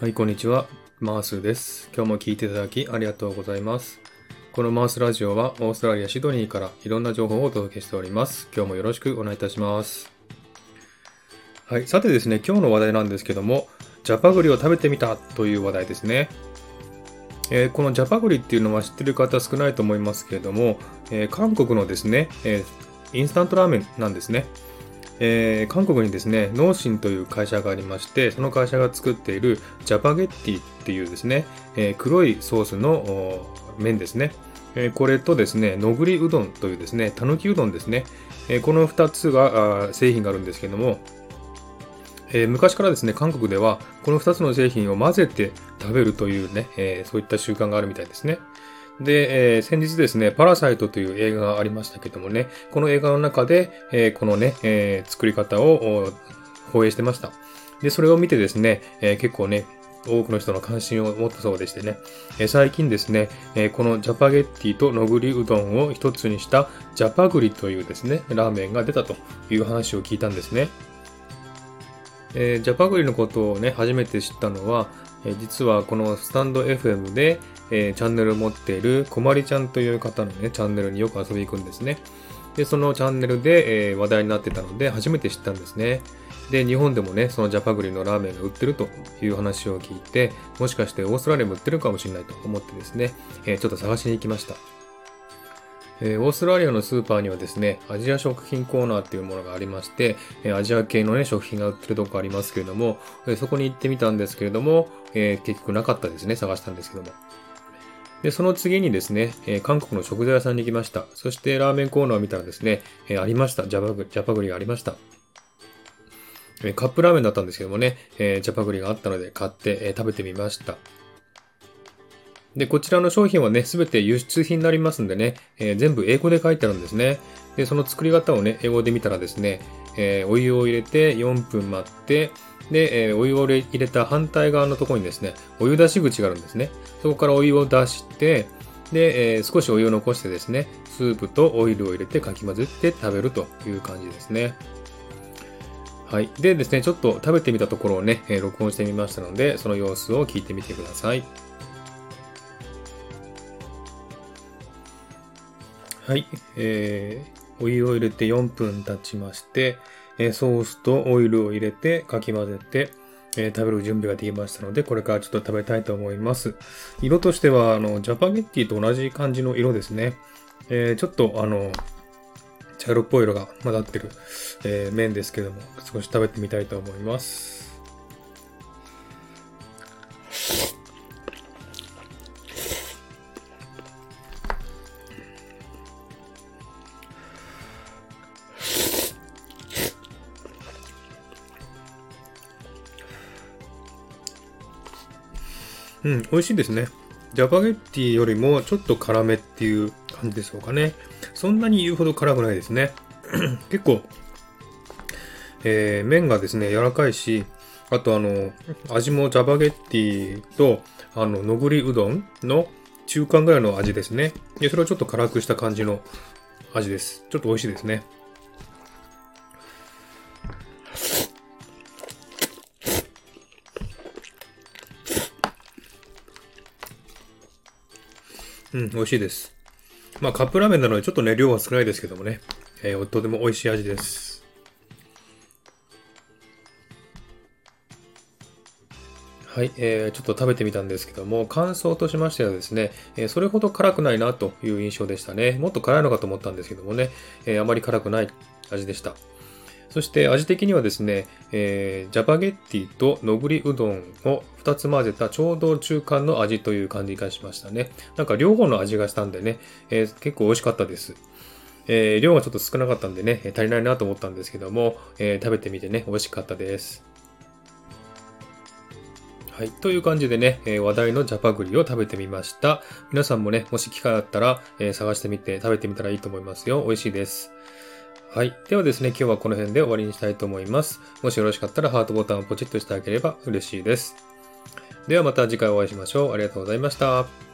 はい、こんにちは。マースです。今日も聞いていただきありがとうございます。このマースラジオはオーストラリア・シドニーからいろんな情報をお届けしております。今日もよろしくお願いいたします。はい、さてですね、今日の話題なんですけども、ジャパグリを食べてみたという話題ですね。えーこのジャパグリっていうのは知ってる方少ないと思いますけれども、えー韓国のですね、えーインスタントラーメンなんですね。えー韓国にですね、農心という会社がありまして、その会社が作っているジャパゲッティっていうですね、えー黒いソースの麺ですね。えーこれとですね、のぐりうどんというですね、たぬきうどんですね。えこの2つが製品があるんですけども、え昔からですね、韓国ではこの2つの製品を混ぜて食べるというね、えそういった習慣があるみたいですね。で、えー先日ですね、パラサイトという映画がありましたけどもね、この映画の中で、えーこのね、えー作り方を放映してました。で、それを見てですね、えー結構ね、多くの人の関心を持ったそうでしてね、えー最近ですね、えーこのジャパゲッティとのぐりうどんを一つにしたジャパグリというですね、ラーメンが出たという話を聞いたんですね。えージャパグリのことをね、初めて知ったのは、え実はこのスタンド FM で、えーチャンネルを持っているこまりちゃんという方のね、チャンネルによく遊びに行くんですね。で、そのチャンネルで、えー話題になってたので、初めて知ったんですね。で、日本でもね、そのジャパグリのラーメンが売ってるという話を聞いて、もしかしてオーストラリアも売ってるかもしれないと思ってですね、えーちょっと探しに行きました。えーオーストラリアのスーパーにはですね、アジア食品コーナーっていうものがありまして、えーアジア系のね、食品が売ってるとこありますけれども、えーそこに行ってみたんですけれども、え結局なかったですね、探したんですけども。で、その次にですね、え韓国の食材屋さんに行きました。そしてラーメンコーナーを見たらですね、えありました。ジャパグジャパグリがありました。えカップラーメンだったんですけどもね、えジャパグリがあったので買って、え食べてみました。で、こちらの商品はね、すべて輸出品になりますんでね、えー全部英語で書いてあるんですね。で、その作り方をね、英語で見たらですね、えーお湯を入れて4分待って、で、えーお湯を入れた反対側のところにですね、お湯出し口があるんですね。そこからお湯を出して、で、えー少しお湯を残してですね、スープとオイルを入れてかき混ぜて食べるという感じですね。はい。でですね、ちょっと食べてみたところをね、え録音してみましたので、その様子を聞いてみてください。はい。えー、お湯を入れて4分経ちまして、えーソースとオイルを入れてかき混ぜて、えー食べる準備ができましたので、これからちょっと食べたいと思います。色としては、あの、ジャパゲッティと同じ感じの色ですね。えーちょっと、あの、茶色っぽい色が混ざってる、えー麺ですけども、少し食べてみたいと思います。うん、美味しいですね。ジャパゲッティよりもちょっと辛めっていう感じでしょうかね。そんなに言うほど辛くないですね。結構、えー麺がですね、柔らかいし、あとあの、味もジャパゲッティと、あの、のぐりうどんの中間ぐらいの味ですね。で、それをちょっと辛くした感じの味です。ちょっと美味しいですね。うん、美味しいです。まあ、カップラーメンなのでちょっとね、量は少ないですけどもね、えーとても美味しい味です。はい、えーちょっと食べてみたんですけども、感想としましてはですね、えーそれほど辛くないなという印象でしたね。もっと辛いのかと思ったんですけどもね、えーあまり辛くない味でした。そして味的にはですね、えージャパゲッティとのぐりうどんを2つ混ぜたちょうど中間の味という感じがしましたね。なんか両方の味がしたんでね、えー結構美味しかったです。えー量がちょっと少なかったんでね、足りないなと思ったんですけども、え食べてみてね、美味しかったです。はい。という感じでね、え話題のジャパグリを食べてみました。皆さんもね、もし機会あったら、え探してみて食べてみたらいいと思いますよ。美味しいです。はい。ではですね、今日はこの辺で終わりにしたいと思います。もしよろしかったらハートボタンをポチッとしてあげれば嬉しいです。ではまた次回お会いしましょう。ありがとうございました。